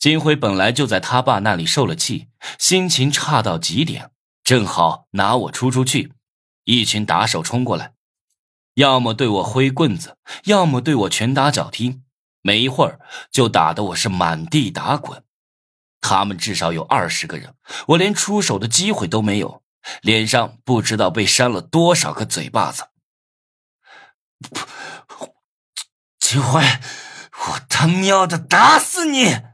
金辉本来就在他爸那里受了气，心情差到极点，正好拿我出出去。一群打手冲过来，要么对我挥棍子，要么对我拳打脚踢，没一会儿就打得我是满地打滚。他们至少有二十个人，我连出手的机会都没有，脸上不知道被扇了多少个嘴巴子。金辉，我他喵的打死你！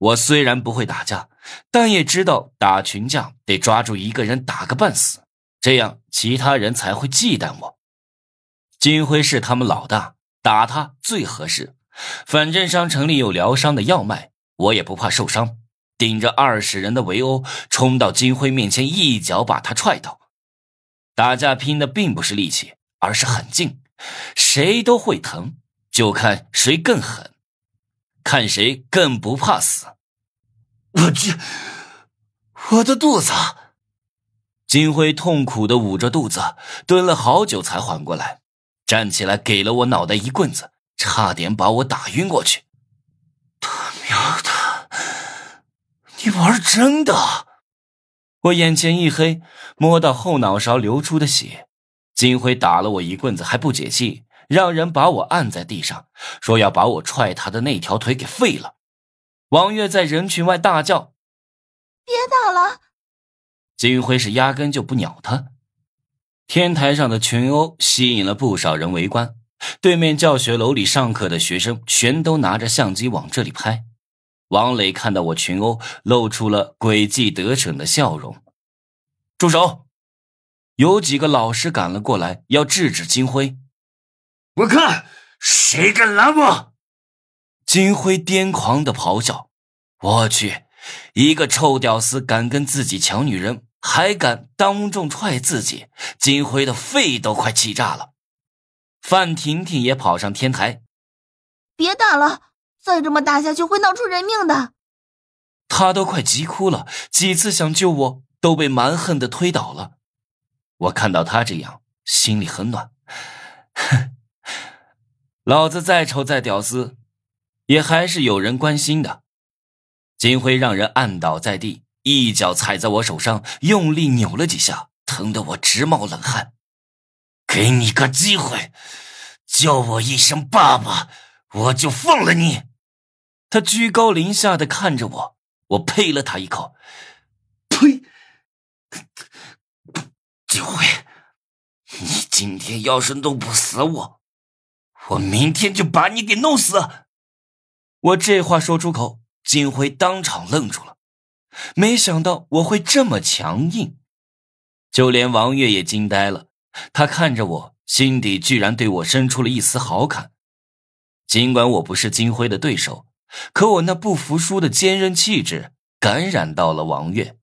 我虽然不会打架，但也知道打群架得抓住一个人打个半死，这样其他人才会忌惮我。金辉是他们老大，打他最合适。反正商城里有疗伤的药卖，我也不怕受伤。顶着二十人的围殴，冲到金辉面前，一脚把他踹倒。打架拼的并不是力气，而是狠劲，谁都会疼，就看谁更狠。看谁更不怕死！我去，我的肚子！金辉痛苦的捂着肚子，蹲了好久才缓过来，站起来给了我脑袋一棍子，差点把我打晕过去。他喵的，你玩真的？我眼前一黑，摸到后脑勺流出的血。金辉打了我一棍子还不解气。让人把我按在地上，说要把我踹他的那条腿给废了。王月在人群外大叫：“别打了！”金辉是压根就不鸟他。天台上的群殴吸引了不少人围观，对面教学楼里上课的学生全都拿着相机往这里拍。王磊看到我群殴，露出了诡计得逞的笑容。住手！有几个老师赶了过来，要制止金辉。我看谁敢拦我！金辉癫狂的咆哮：“我去，一个臭屌丝敢跟自己抢女人，还敢当众踹自己！金辉的肺都快气炸了。”范婷婷也跑上天台：“别打了，再这么打下去会闹出人命的。”他都快急哭了，几次想救我都被蛮横的推倒了。我看到他这样，心里很暖。哼。老子再丑再屌丝，也还是有人关心的。金辉让人按倒在地，一脚踩在我手上，用力扭了几下，疼得我直冒冷汗。给你个机会，叫我一声爸爸，我就放了你。他居高临下的看着我，我呸了他一口：“呸！金辉，你今天要是弄不死我。”我明天就把你给弄死！我这话说出口，金辉当场愣住了，没想到我会这么强硬，就连王月也惊呆了。他看着我，心底居然对我生出了一丝好感。尽管我不是金辉的对手，可我那不服输的坚韧气质感染到了王月。